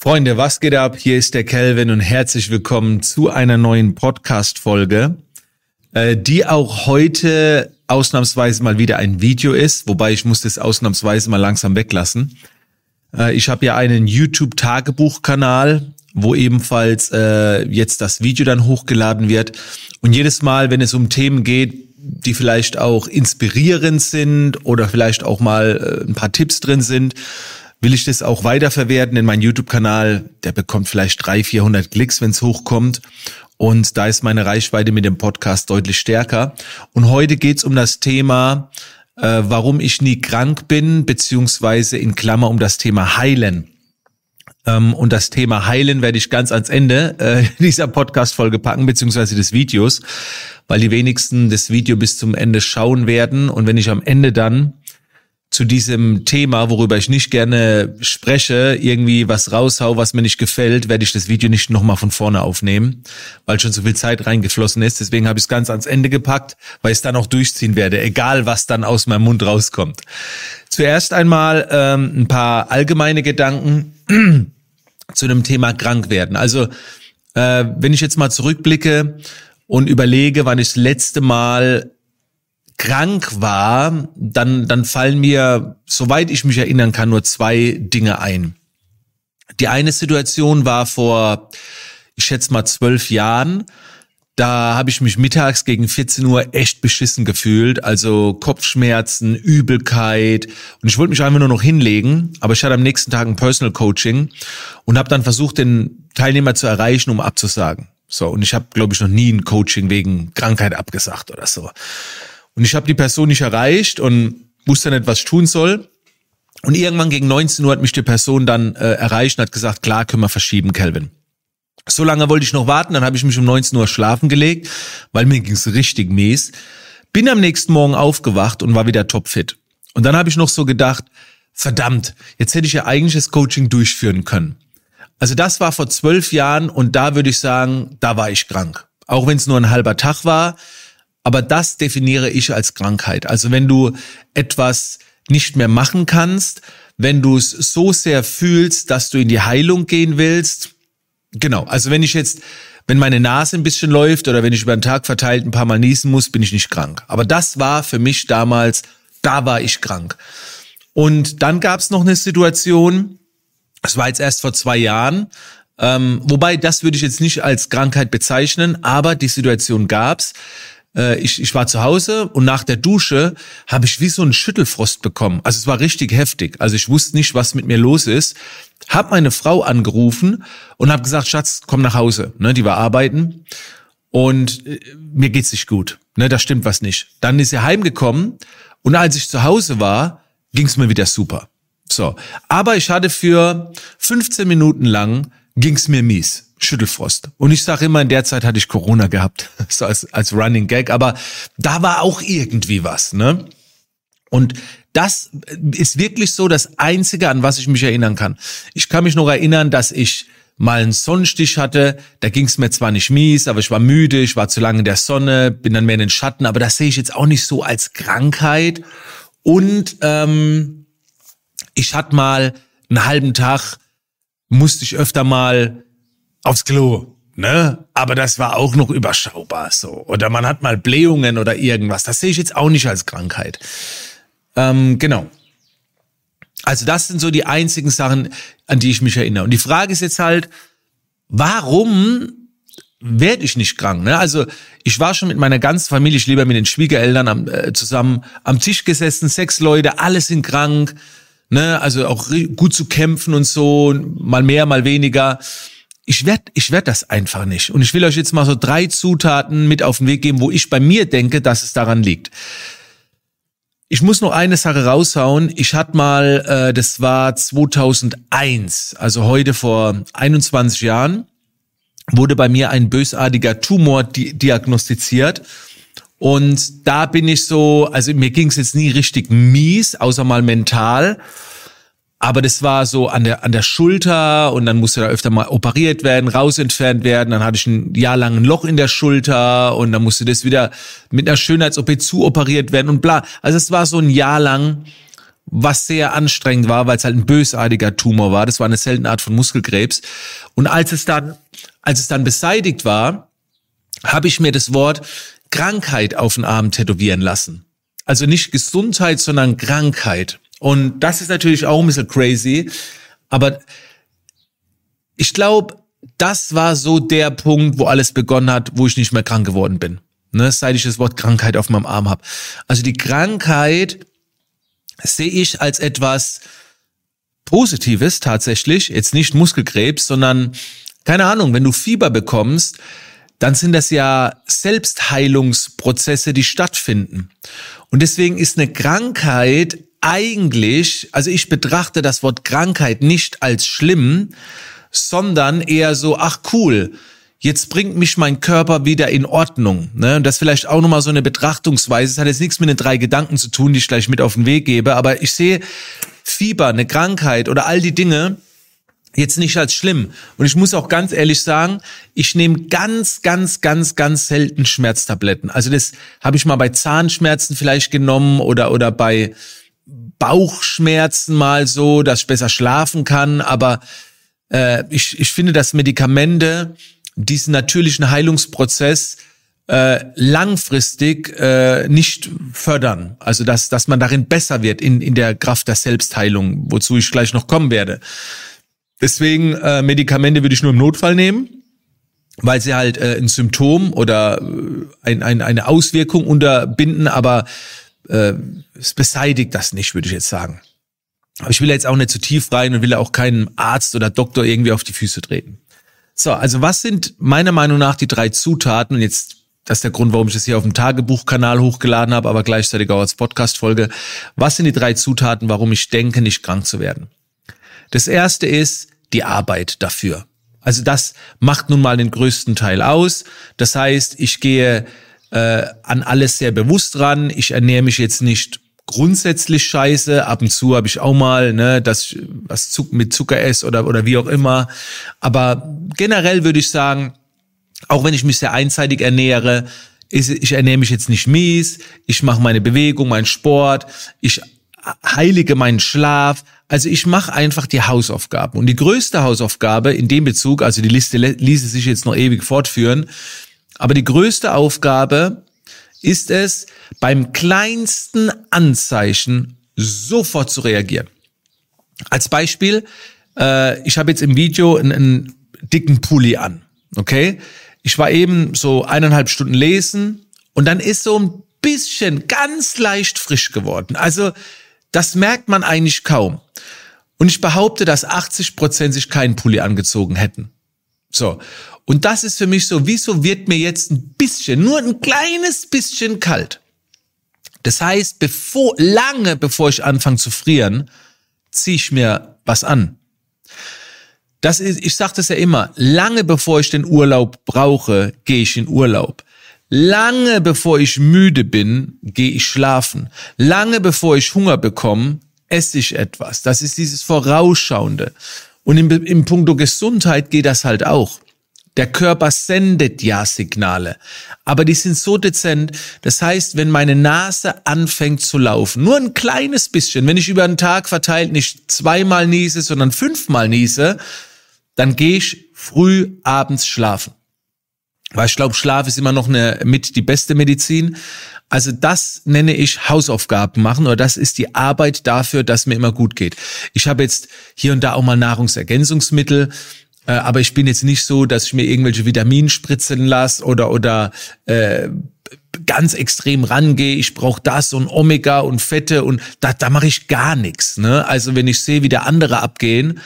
Freunde, was geht ab? Hier ist der Kelvin und herzlich willkommen zu einer neuen Podcast-Folge, äh, die auch heute ausnahmsweise mal wieder ein Video ist, wobei ich muss das ausnahmsweise mal langsam weglassen. Äh, ich habe ja einen YouTube-Tagebuch-Kanal, wo ebenfalls äh, jetzt das Video dann hochgeladen wird. Und jedes Mal, wenn es um Themen geht, die vielleicht auch inspirierend sind oder vielleicht auch mal ein paar Tipps drin sind, will ich das auch weiterverwerten in meinen YouTube-Kanal. Der bekommt vielleicht 300, 400 Klicks, wenn es hochkommt. Und da ist meine Reichweite mit dem Podcast deutlich stärker. Und heute geht's um das Thema, äh, warum ich nie krank bin, beziehungsweise in Klammer um das Thema Heilen. Ähm, und das Thema Heilen werde ich ganz ans Ende äh, dieser Podcast-Folge packen, beziehungsweise des Videos, weil die wenigsten das Video bis zum Ende schauen werden. Und wenn ich am Ende dann zu diesem Thema, worüber ich nicht gerne spreche, irgendwie was raushau, was mir nicht gefällt, werde ich das Video nicht nochmal von vorne aufnehmen, weil schon so viel Zeit reingeflossen ist. Deswegen habe ich es ganz ans Ende gepackt, weil ich es dann auch durchziehen werde, egal was dann aus meinem Mund rauskommt. Zuerst einmal ähm, ein paar allgemeine Gedanken zu dem Thema krank werden. Also äh, wenn ich jetzt mal zurückblicke und überlege, wann ich das letzte Mal krank war, dann, dann fallen mir, soweit ich mich erinnern kann, nur zwei Dinge ein. Die eine Situation war vor, ich schätze mal zwölf Jahren. Da habe ich mich mittags gegen 14 Uhr echt beschissen gefühlt, also Kopfschmerzen, Übelkeit und ich wollte mich einfach nur noch hinlegen, aber ich hatte am nächsten Tag ein Personal Coaching und habe dann versucht, den Teilnehmer zu erreichen, um abzusagen. So und ich habe, glaube ich, noch nie ein Coaching wegen Krankheit abgesagt oder so. Und ich habe die Person nicht erreicht und wusste nicht, was ich tun soll. Und irgendwann gegen 19 Uhr hat mich die Person dann äh, erreicht und hat gesagt, klar, können wir verschieben, Kelvin. So lange wollte ich noch warten, dann habe ich mich um 19 Uhr schlafen gelegt, weil mir ging's richtig mies. Bin am nächsten Morgen aufgewacht und war wieder topfit. Und dann habe ich noch so gedacht, verdammt, jetzt hätte ich ja eigentlich das Coaching durchführen können. Also das war vor zwölf Jahren und da würde ich sagen, da war ich krank. Auch wenn es nur ein halber Tag war, aber das definiere ich als Krankheit. Also wenn du etwas nicht mehr machen kannst, wenn du es so sehr fühlst, dass du in die Heilung gehen willst. Genau. Also wenn ich jetzt, wenn meine Nase ein bisschen läuft oder wenn ich über den Tag verteilt ein paar Mal niesen muss, bin ich nicht krank. Aber das war für mich damals, da war ich krank. Und dann gab es noch eine Situation, das war jetzt erst vor zwei Jahren, ähm, wobei das würde ich jetzt nicht als Krankheit bezeichnen, aber die Situation gab's äh, ich, ich war zu Hause und nach der Dusche habe ich wie so einen Schüttelfrost bekommen. Also es war richtig heftig. Also ich wusste nicht, was mit mir los ist. Hab meine Frau angerufen und habe gesagt, Schatz, komm nach Hause. Ne, die war arbeiten und äh, mir geht's nicht gut. Ne, da stimmt was nicht. Dann ist sie heimgekommen und als ich zu Hause war, ging's mir wieder super. So, aber ich hatte für 15 Minuten lang ging's mir mies. Schüttelfrost. Und ich sage immer, in der Zeit hatte ich Corona gehabt, so als, als Running Gag, aber da war auch irgendwie was, ne? Und das ist wirklich so das Einzige, an was ich mich erinnern kann. Ich kann mich noch erinnern, dass ich mal einen Sonnenstich hatte. Da ging es mir zwar nicht mies, aber ich war müde, ich war zu lange in der Sonne, bin dann mehr in den Schatten, aber das sehe ich jetzt auch nicht so als Krankheit. Und ähm, ich hatte mal einen halben Tag, musste ich öfter mal aufs Klo. Ne? Aber das war auch noch überschaubar so. Oder man hat mal Blähungen oder irgendwas. Das sehe ich jetzt auch nicht als Krankheit. Ähm, genau. Also das sind so die einzigen Sachen, an die ich mich erinnere. Und die Frage ist jetzt halt, warum werde ich nicht krank? Ne? Also ich war schon mit meiner ganzen Familie, ich lebe mit den Schwiegereltern am, äh, zusammen am Tisch gesessen, sechs Leute, alle sind krank. Ne? Also auch gut zu kämpfen und so, mal mehr, mal weniger ich werde ich werd das einfach nicht. Und ich will euch jetzt mal so drei Zutaten mit auf den Weg geben, wo ich bei mir denke, dass es daran liegt. Ich muss noch eine Sache raushauen. Ich hatte mal, äh, das war 2001, also heute vor 21 Jahren, wurde bei mir ein bösartiger Tumor di diagnostiziert. Und da bin ich so, also mir ging es jetzt nie richtig mies, außer mal mental. Aber das war so an der, an der Schulter und dann musste da öfter mal operiert werden, rausentfernt werden. Dann hatte ich ein Jahr lang ein Loch in der Schulter und dann musste das wieder mit einer Schönheits-OP zuoperiert werden und bla. Also es war so ein Jahr lang, was sehr anstrengend war, weil es halt ein bösartiger Tumor war. Das war eine seltene Art von Muskelkrebs. Und als es dann, als es dann beseitigt war, habe ich mir das Wort Krankheit auf den Arm tätowieren lassen. Also nicht Gesundheit, sondern Krankheit. Und das ist natürlich auch ein bisschen crazy. Aber ich glaube, das war so der Punkt, wo alles begonnen hat, wo ich nicht mehr krank geworden bin. Ne, seit ich das Wort Krankheit auf meinem Arm habe. Also die Krankheit sehe ich als etwas Positives tatsächlich. Jetzt nicht Muskelkrebs, sondern keine Ahnung, wenn du Fieber bekommst, dann sind das ja Selbstheilungsprozesse, die stattfinden. Und deswegen ist eine Krankheit eigentlich, also ich betrachte das Wort Krankheit nicht als schlimm, sondern eher so, ach cool, jetzt bringt mich mein Körper wieder in Ordnung. Ne? Und das vielleicht auch nochmal so eine Betrachtungsweise. Es hat jetzt nichts mit den drei Gedanken zu tun, die ich gleich mit auf den Weg gebe, aber ich sehe Fieber, eine Krankheit oder all die Dinge jetzt nicht als schlimm. Und ich muss auch ganz ehrlich sagen, ich nehme ganz, ganz, ganz, ganz selten Schmerztabletten. Also das habe ich mal bei Zahnschmerzen vielleicht genommen oder, oder bei Bauchschmerzen mal so, dass ich besser schlafen kann. Aber äh, ich, ich finde, dass Medikamente diesen natürlichen Heilungsprozess äh, langfristig äh, nicht fördern. Also dass, dass man darin besser wird in, in der Kraft der Selbstheilung, wozu ich gleich noch kommen werde. Deswegen äh, Medikamente würde ich nur im Notfall nehmen, weil sie halt äh, ein Symptom oder äh, ein, ein, eine Auswirkung unterbinden, aber äh, es beseitigt das nicht, würde ich jetzt sagen. Aber ich will jetzt auch nicht zu tief rein und will auch keinem Arzt oder Doktor irgendwie auf die Füße treten. So, also was sind meiner Meinung nach die drei Zutaten? Und jetzt, das ist der Grund, warum ich das hier auf dem Tagebuchkanal hochgeladen habe, aber gleichzeitig auch als Podcast-Folge. Was sind die drei Zutaten, warum ich denke, nicht krank zu werden? Das erste ist die Arbeit dafür. Also das macht nun mal den größten Teil aus. Das heißt, ich gehe äh, an alles sehr bewusst ran. Ich ernähre mich jetzt nicht grundsätzlich scheiße. Ab und zu habe ich auch mal, ne, das was Zuck mit Zucker esse oder oder wie auch immer. Aber generell würde ich sagen, auch wenn ich mich sehr einseitig ernähre, ist, ich ernähre mich jetzt nicht mies. Ich mache meine Bewegung, meinen Sport. Ich heilige meinen Schlaf. Also ich mache einfach die Hausaufgaben. Und die größte Hausaufgabe in dem Bezug, also die Liste ließe sich jetzt noch ewig fortführen, aber die größte Aufgabe ist es, beim kleinsten Anzeichen sofort zu reagieren. Als Beispiel, äh, ich habe jetzt im Video einen, einen dicken Pulli an, okay? Ich war eben so eineinhalb Stunden lesen und dann ist so ein bisschen ganz leicht frisch geworden. Also das merkt man eigentlich kaum. Und ich behaupte, dass 80 Prozent sich keinen Pulli angezogen hätten. So. Und das ist für mich so, wieso wird mir jetzt ein bisschen, nur ein kleines bisschen kalt? Das heißt, bevor, lange bevor ich anfange zu frieren, ziehe ich mir was an. Das ist, ich sage das ja immer, lange bevor ich den Urlaub brauche, gehe ich in Urlaub. Lange bevor ich müde bin, gehe ich schlafen. Lange bevor ich Hunger bekomme, esse ich etwas. Das ist dieses Vorausschauende. Und im, im Punkto Gesundheit geht das halt auch. Der Körper sendet ja Signale, aber die sind so dezent. Das heißt, wenn meine Nase anfängt zu laufen, nur ein kleines bisschen, wenn ich über einen Tag verteilt nicht zweimal niese, sondern fünfmal niese, dann gehe ich früh abends schlafen. Weil ich glaube, Schlaf ist immer noch eine mit die beste Medizin. Also das nenne ich Hausaufgaben machen oder das ist die Arbeit dafür, dass mir immer gut geht. Ich habe jetzt hier und da auch mal Nahrungsergänzungsmittel äh, aber ich bin jetzt nicht so, dass ich mir irgendwelche Vitamine spritzen lasse oder oder äh, ganz extrem rangehe, ich brauche das und Omega und Fette und da, da mache ich gar nichts. Ne? Also wenn ich sehe, wie der andere abgehen,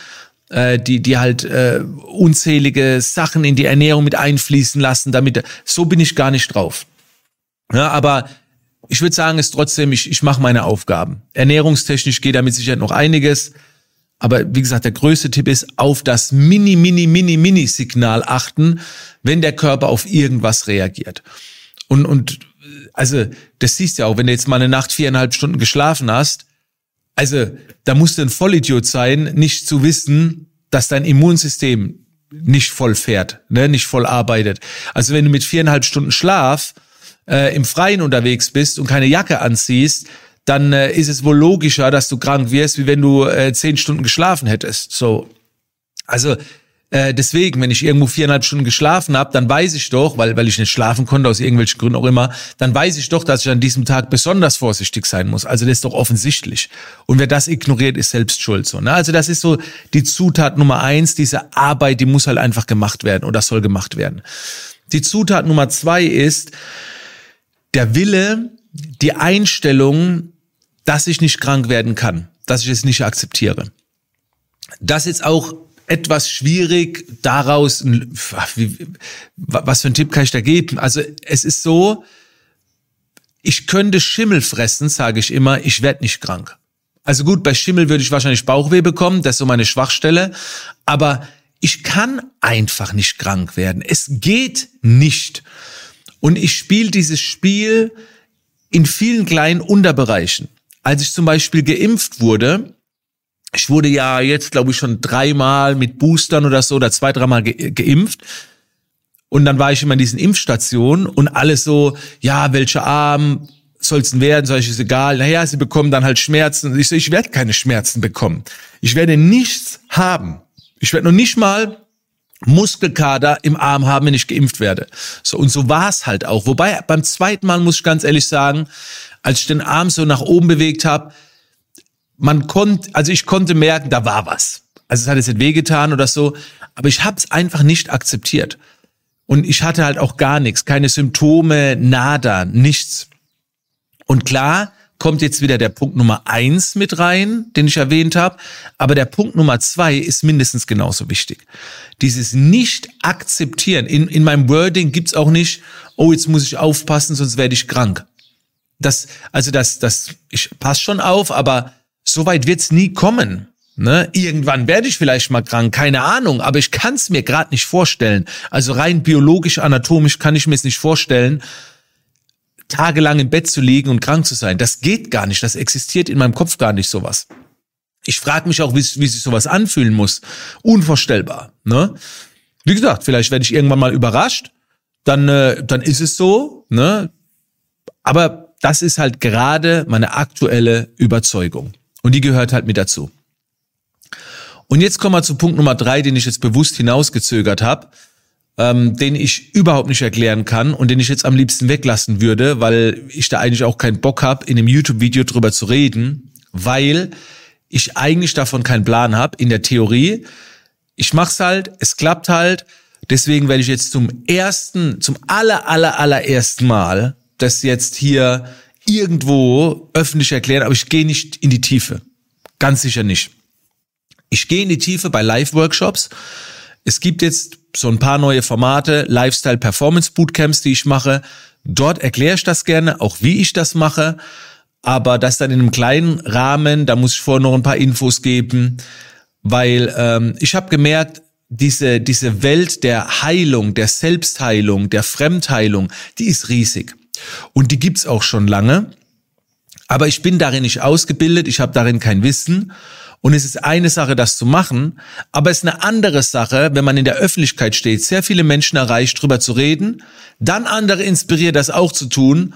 äh, die, die halt äh, unzählige Sachen in die Ernährung mit einfließen lassen, damit so bin ich gar nicht drauf. Ja, aber ich würde sagen, es trotzdem, ich, ich mache meine Aufgaben. Ernährungstechnisch geht damit sicher noch einiges. Aber wie gesagt, der größte Tipp ist, auf das Mini, Mini, Mini, Mini-Signal achten, wenn der Körper auf irgendwas reagiert. Und, und also das siehst du ja auch, wenn du jetzt mal eine Nacht viereinhalb Stunden geschlafen hast, also da musst du ein Vollidiot sein, nicht zu wissen, dass dein Immunsystem nicht voll fährt, ne, nicht voll arbeitet. Also wenn du mit viereinhalb Stunden Schlaf äh, im Freien unterwegs bist und keine Jacke anziehst, dann äh, ist es wohl logischer, dass du krank wirst, wie wenn du äh, zehn Stunden geschlafen hättest. So, also äh, deswegen, wenn ich irgendwo viereinhalb Stunden geschlafen habe, dann weiß ich doch, weil, weil ich nicht schlafen konnte, aus irgendwelchen Gründen auch immer, dann weiß ich doch, dass ich an diesem Tag besonders vorsichtig sein muss. Also das ist doch offensichtlich. Und wer das ignoriert, ist selbst schuld. So, ne? Also das ist so die Zutat Nummer eins, diese Arbeit, die muss halt einfach gemacht werden oder soll gemacht werden. Die Zutat Nummer zwei ist der Wille, die Einstellung, dass ich nicht krank werden kann, dass ich es nicht akzeptiere. Das ist auch etwas schwierig daraus, was für ein Tipp kann ich da geben? Also es ist so, ich könnte Schimmel fressen, sage ich immer, ich werde nicht krank. Also gut, bei Schimmel würde ich wahrscheinlich Bauchweh bekommen, das ist so meine Schwachstelle, aber ich kann einfach nicht krank werden. Es geht nicht. Und ich spiele dieses Spiel in vielen kleinen Unterbereichen. Als ich zum Beispiel geimpft wurde, ich wurde ja jetzt, glaube ich, schon dreimal mit Boostern oder so oder zwei, dreimal ge geimpft. Und dann war ich immer in diesen Impfstationen und alles so, ja, welche Arm soll's denn werden, soll ich es egal. Naja, sie bekommen dann halt Schmerzen. Ich so, ich werde keine Schmerzen bekommen. Ich werde nichts haben. Ich werde noch nicht mal Muskelkater im Arm haben, wenn ich geimpft werde. So und so war es halt auch. Wobei beim zweiten Mal muss ich ganz ehrlich sagen, als ich den Arm so nach oben bewegt habe, man konnte, also ich konnte merken, da war was. Also es hat jetzt nicht wehgetan oder so, aber ich habe es einfach nicht akzeptiert. Und ich hatte halt auch gar nichts, keine Symptome, nada, nichts. Und klar kommt jetzt wieder der Punkt Nummer eins mit rein, den ich erwähnt habe, aber der Punkt Nummer zwei ist mindestens genauso wichtig. Dieses Nicht-Akzeptieren. In, in meinem Wording gibt's auch nicht, oh, jetzt muss ich aufpassen, sonst werde ich krank. Das, also das, das, ich pass schon auf, aber so weit wird's nie kommen. Ne? Irgendwann werde ich vielleicht mal krank, keine Ahnung, aber ich kann es mir gerade nicht vorstellen. Also rein biologisch, anatomisch kann ich mir es nicht vorstellen, tagelang im Bett zu liegen und krank zu sein. Das geht gar nicht, das existiert in meinem Kopf gar nicht sowas. Ich frage mich auch, wie, wie sich sowas anfühlen muss. Unvorstellbar. Ne? Wie gesagt, vielleicht werde ich irgendwann mal überrascht, dann, äh, dann ist es so. Ne? Aber das ist halt gerade meine aktuelle Überzeugung. Und die gehört halt mit dazu. Und jetzt kommen wir zu Punkt Nummer drei, den ich jetzt bewusst hinausgezögert habe, ähm, den ich überhaupt nicht erklären kann und den ich jetzt am liebsten weglassen würde, weil ich da eigentlich auch keinen Bock habe, in einem YouTube-Video drüber zu reden, weil ich eigentlich davon keinen Plan habe in der Theorie. Ich mach's halt, es klappt halt. Deswegen werde ich jetzt zum ersten, zum aller, aller, allerersten Mal das jetzt hier irgendwo öffentlich erklären, aber ich gehe nicht in die Tiefe. Ganz sicher nicht. Ich gehe in die Tiefe bei Live-Workshops. Es gibt jetzt so ein paar neue Formate, Lifestyle Performance Bootcamps, die ich mache. Dort erkläre ich das gerne, auch wie ich das mache. Aber das dann in einem kleinen Rahmen, da muss ich vorher noch ein paar Infos geben, weil ähm, ich habe gemerkt, diese, diese Welt der Heilung, der Selbstheilung, der Fremdheilung, die ist riesig. Und die gibt's auch schon lange. Aber ich bin darin nicht ausgebildet, ich habe darin kein Wissen. Und es ist eine Sache, das zu machen, aber es ist eine andere Sache, wenn man in der Öffentlichkeit steht, sehr viele Menschen erreicht, drüber zu reden, dann andere inspiriert, das auch zu tun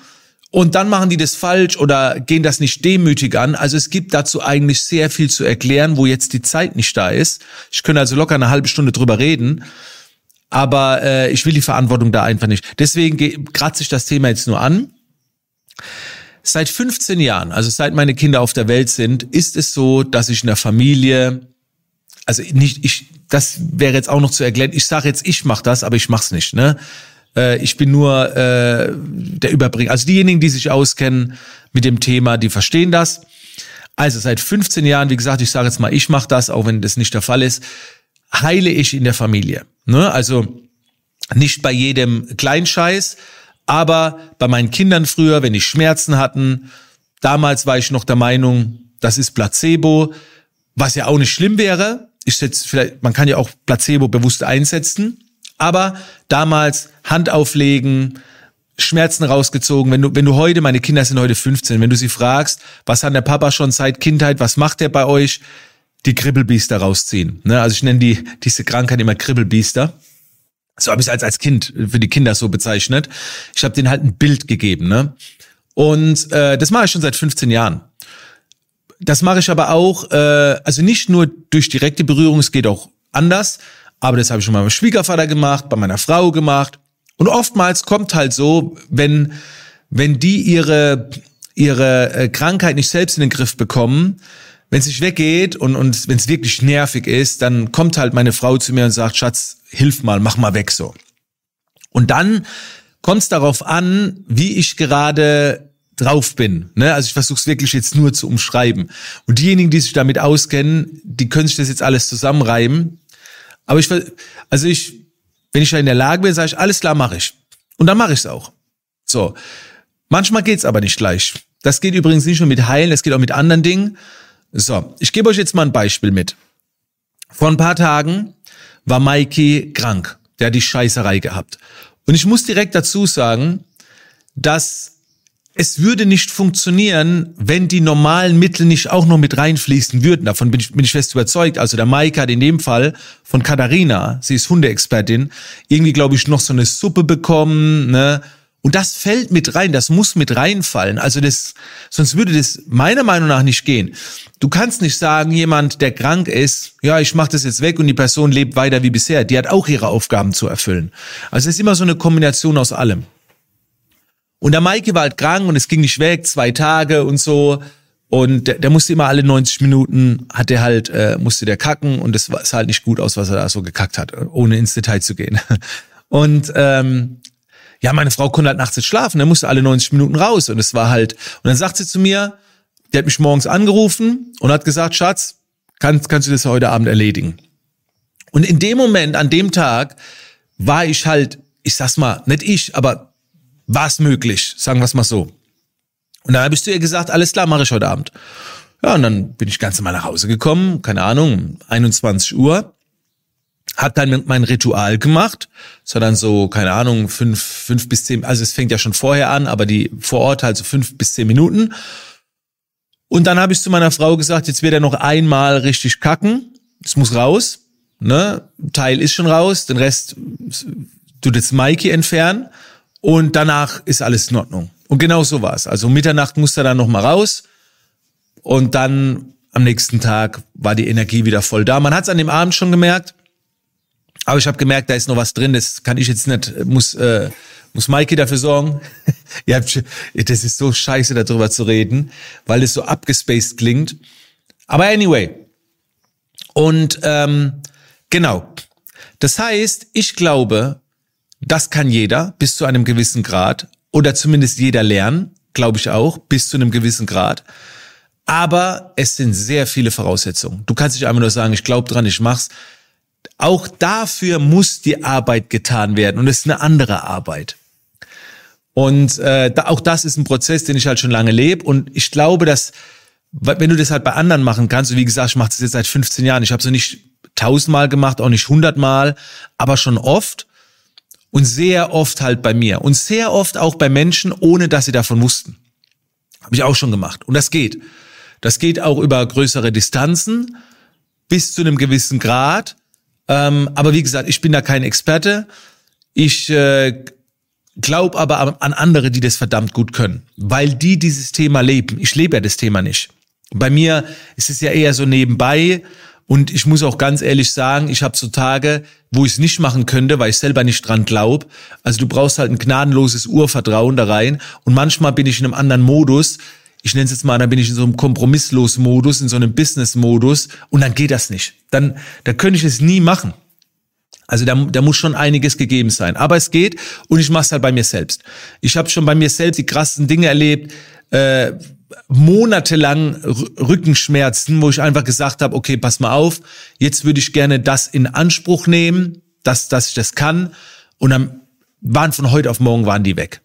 und dann machen die das falsch oder gehen das nicht demütig an. Also es gibt dazu eigentlich sehr viel zu erklären, wo jetzt die Zeit nicht da ist. Ich könnte also locker eine halbe Stunde drüber reden aber äh, ich will die Verantwortung da einfach nicht. Deswegen kratze ich das Thema jetzt nur an. Seit 15 Jahren, also seit meine Kinder auf der Welt sind, ist es so, dass ich in der Familie, also nicht ich, das wäre jetzt auch noch zu erklären. Ich sage jetzt, ich mache das, aber ich mach's nicht. Ne? Äh, ich bin nur äh, der Überbringer. Also diejenigen, die sich auskennen mit dem Thema, die verstehen das. Also seit 15 Jahren, wie gesagt, ich sage jetzt mal, ich mache das, auch wenn das nicht der Fall ist, heile ich in der Familie. Ne? Also nicht bei jedem Kleinscheiß, aber bei meinen Kindern früher, wenn die Schmerzen hatten, damals war ich noch der Meinung, das ist Placebo, was ja auch nicht schlimm wäre. Ich setze vielleicht, man kann ja auch Placebo bewusst einsetzen, aber damals Hand auflegen, Schmerzen rausgezogen. Wenn du, wenn du heute, meine Kinder sind heute 15, wenn du sie fragst, was hat der Papa schon seit Kindheit, was macht er bei euch? Die Kribbelbiester rausziehen. Ne? Also ich nenne die diese Krankheit immer Kribbelbiester. So habe ich es als, als Kind für die Kinder so bezeichnet. Ich habe denen halt ein Bild gegeben. Ne? Und äh, das mache ich schon seit 15 Jahren. Das mache ich aber auch, äh, also nicht nur durch direkte Berührung, es geht auch anders, aber das habe ich schon mal beim Schwiegervater gemacht, bei meiner Frau gemacht. Und oftmals kommt halt so, wenn, wenn die ihre, ihre äh, Krankheit nicht selbst in den Griff bekommen, wenn es nicht weggeht und, und wenn es wirklich nervig ist, dann kommt halt meine Frau zu mir und sagt, Schatz, hilf mal, mach mal weg so. Und dann kommt es darauf an, wie ich gerade drauf bin. Ne? Also ich versuche es wirklich jetzt nur zu umschreiben. Und diejenigen, die sich damit auskennen, die können sich das jetzt alles zusammenreiben. Aber ich, also ich, wenn ich da in der Lage bin, sage ich, alles klar, mache ich. Und dann mache ich es auch. So. Manchmal geht's aber nicht gleich. Das geht übrigens nicht nur mit Heilen, das geht auch mit anderen Dingen. So, ich gebe euch jetzt mal ein Beispiel mit. Vor ein paar Tagen war Mikey krank. Der hat die Scheißerei gehabt. Und ich muss direkt dazu sagen, dass es würde nicht funktionieren, wenn die normalen Mittel nicht auch noch mit reinfließen würden. Davon bin ich, bin ich fest überzeugt. Also der Mike hat in dem Fall von Katharina, sie ist Hundeexpertin, irgendwie, glaube ich, noch so eine Suppe bekommen, ne? Und das fällt mit rein, das muss mit reinfallen. Also das, sonst würde das meiner Meinung nach nicht gehen. Du kannst nicht sagen, jemand, der krank ist, ja, ich mache das jetzt weg und die Person lebt weiter wie bisher. Die hat auch ihre Aufgaben zu erfüllen. Also es ist immer so eine Kombination aus allem. Und der Maike war halt krank und es ging nicht weg, zwei Tage und so. Und der, der musste immer alle 90 Minuten, hat der halt, äh, musste der kacken und es sah halt nicht gut aus, was er da so gekackt hat, ohne ins Detail zu gehen. Und ähm, ja, meine Frau konnte halt nachts nicht schlafen, er musste alle 90 Minuten raus und es war halt, und dann sagt sie zu mir, die hat mich morgens angerufen und hat gesagt, Schatz, kannst, kannst du das heute Abend erledigen? Und in dem Moment, an dem Tag, war ich halt, ich sag's mal, nicht ich, aber war es möglich, sagen wir es mal so. Und dann habe ich zu ihr gesagt, alles klar, mache ich heute Abend. Ja, und dann bin ich ganz normal nach Hause gekommen, keine Ahnung, 21 Uhr. Hab dann mein Ritual gemacht. Es war dann so, keine Ahnung, fünf, fünf bis zehn, also es fängt ja schon vorher an, aber die vor Ort halt so fünf bis zehn Minuten. Und dann habe ich zu meiner Frau gesagt, jetzt wird er noch einmal richtig kacken. Es muss raus. Ne? Teil ist schon raus, den Rest tut jetzt Mikey entfernen. Und danach ist alles in Ordnung. Und genau so war es. Also Mitternacht musste er dann noch mal raus. Und dann am nächsten Tag war die Energie wieder voll da. Man hat es an dem Abend schon gemerkt. Aber ich habe gemerkt, da ist noch was drin. Das kann ich jetzt nicht, muss, äh, muss Maike dafür sorgen. Ihr das ist so scheiße, darüber zu reden, weil es so abgespaced klingt. Aber anyway. Und ähm, genau. Das heißt, ich glaube, das kann jeder bis zu einem gewissen Grad oder zumindest jeder lernen, glaube ich auch, bis zu einem gewissen Grad. Aber es sind sehr viele Voraussetzungen. Du kannst nicht einfach nur sagen, ich glaube dran, ich mach's. Auch dafür muss die Arbeit getan werden und es ist eine andere Arbeit. Und äh, auch das ist ein Prozess, den ich halt schon lange lebe. Und ich glaube, dass wenn du das halt bei anderen machen kannst, wie gesagt, ich mache das jetzt seit 15 Jahren, ich habe so nicht tausendmal gemacht, auch nicht hundertmal, aber schon oft. Und sehr oft halt bei mir. Und sehr oft auch bei Menschen, ohne dass sie davon wussten. Habe ich auch schon gemacht. Und das geht. Das geht auch über größere Distanzen bis zu einem gewissen Grad. Ähm, aber wie gesagt, ich bin da kein Experte. Ich äh, glaube aber an andere, die das verdammt gut können, weil die dieses Thema leben. Ich lebe ja das Thema nicht. Bei mir ist es ja eher so nebenbei und ich muss auch ganz ehrlich sagen, ich habe so Tage, wo ich es nicht machen könnte, weil ich selber nicht dran glaub. Also du brauchst halt ein gnadenloses Urvertrauen da rein. Und manchmal bin ich in einem anderen Modus. Ich nenne es jetzt mal, dann bin ich in so einem kompromisslos Modus, in so einem Business-Modus. Und dann geht das nicht. Dann, da könnte ich es nie machen. Also da, da muss schon einiges gegeben sein. Aber es geht und ich mache es halt bei mir selbst. Ich habe schon bei mir selbst die krassen Dinge erlebt. Äh, monatelang Rückenschmerzen, wo ich einfach gesagt habe, okay, pass mal auf, jetzt würde ich gerne das in Anspruch nehmen, dass, dass ich das kann. Und dann waren von heute auf morgen waren die weg.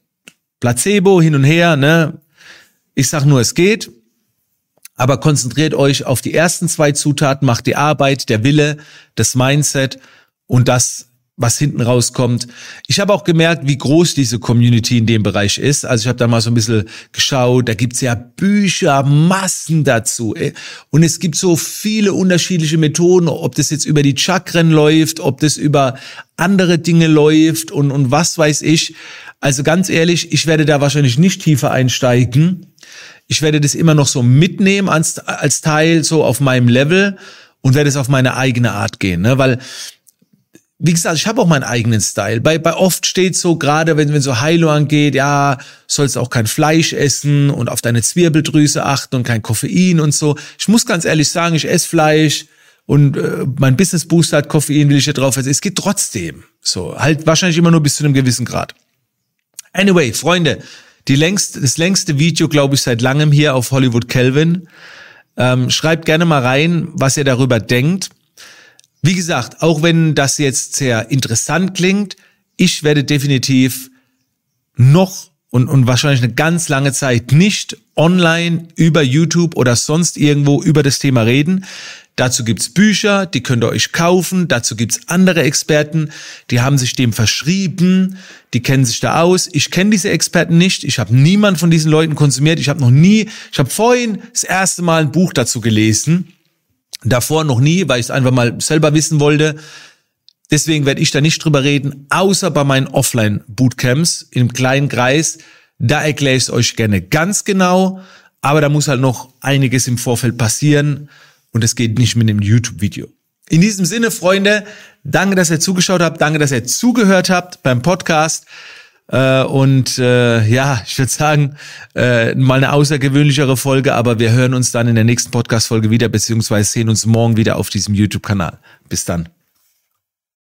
Placebo hin und her, ne? Ich sag nur, es geht. Aber konzentriert euch auf die ersten zwei Zutaten, macht die Arbeit, der Wille, das Mindset und das was hinten rauskommt. Ich habe auch gemerkt, wie groß diese Community in dem Bereich ist. Also ich habe da mal so ein bisschen geschaut, da gibt's ja Bücher, Massen dazu. Und es gibt so viele unterschiedliche Methoden, ob das jetzt über die Chakren läuft, ob das über andere Dinge läuft und, und was weiß ich. Also ganz ehrlich, ich werde da wahrscheinlich nicht tiefer einsteigen. Ich werde das immer noch so mitnehmen als, als Teil so auf meinem Level und werde es auf meine eigene Art gehen, ne? weil wie gesagt, ich habe auch meinen eigenen Style. Bei, bei oft steht so, gerade wenn, wenn so Heilung angeht, ja, sollst auch kein Fleisch essen und auf deine Zwirbeldrüse achten und kein Koffein und so. Ich muss ganz ehrlich sagen, ich esse Fleisch und äh, mein Business Booster hat Koffein, will ich ja drauf. Es geht trotzdem. So, halt wahrscheinlich immer nur bis zu einem gewissen Grad. Anyway, Freunde, die längst, das längste Video, glaube ich, seit langem hier auf Hollywood Kelvin. Ähm, schreibt gerne mal rein, was ihr darüber denkt. Wie gesagt, auch wenn das jetzt sehr interessant klingt, ich werde definitiv noch und, und wahrscheinlich eine ganz lange Zeit nicht online über YouTube oder sonst irgendwo über das Thema reden. Dazu gibt's Bücher, die könnt ihr euch kaufen. Dazu gibt's andere Experten, die haben sich dem verschrieben, die kennen sich da aus. Ich kenne diese Experten nicht. Ich habe niemand von diesen Leuten konsumiert. Ich habe noch nie, ich habe vorhin das erste Mal ein Buch dazu gelesen. Davor noch nie, weil ich es einfach mal selber wissen wollte. Deswegen werde ich da nicht drüber reden, außer bei meinen Offline-Bootcamps im kleinen Kreis. Da erkläre ich es euch gerne ganz genau, aber da muss halt noch einiges im Vorfeld passieren und es geht nicht mit dem YouTube-Video. In diesem Sinne, Freunde, danke, dass ihr zugeschaut habt, danke, dass ihr zugehört habt beim Podcast. Äh, und äh, ja, ich würde sagen, äh, mal eine außergewöhnlichere Folge, aber wir hören uns dann in der nächsten Podcast-Folge wieder, beziehungsweise sehen uns morgen wieder auf diesem YouTube-Kanal. Bis dann.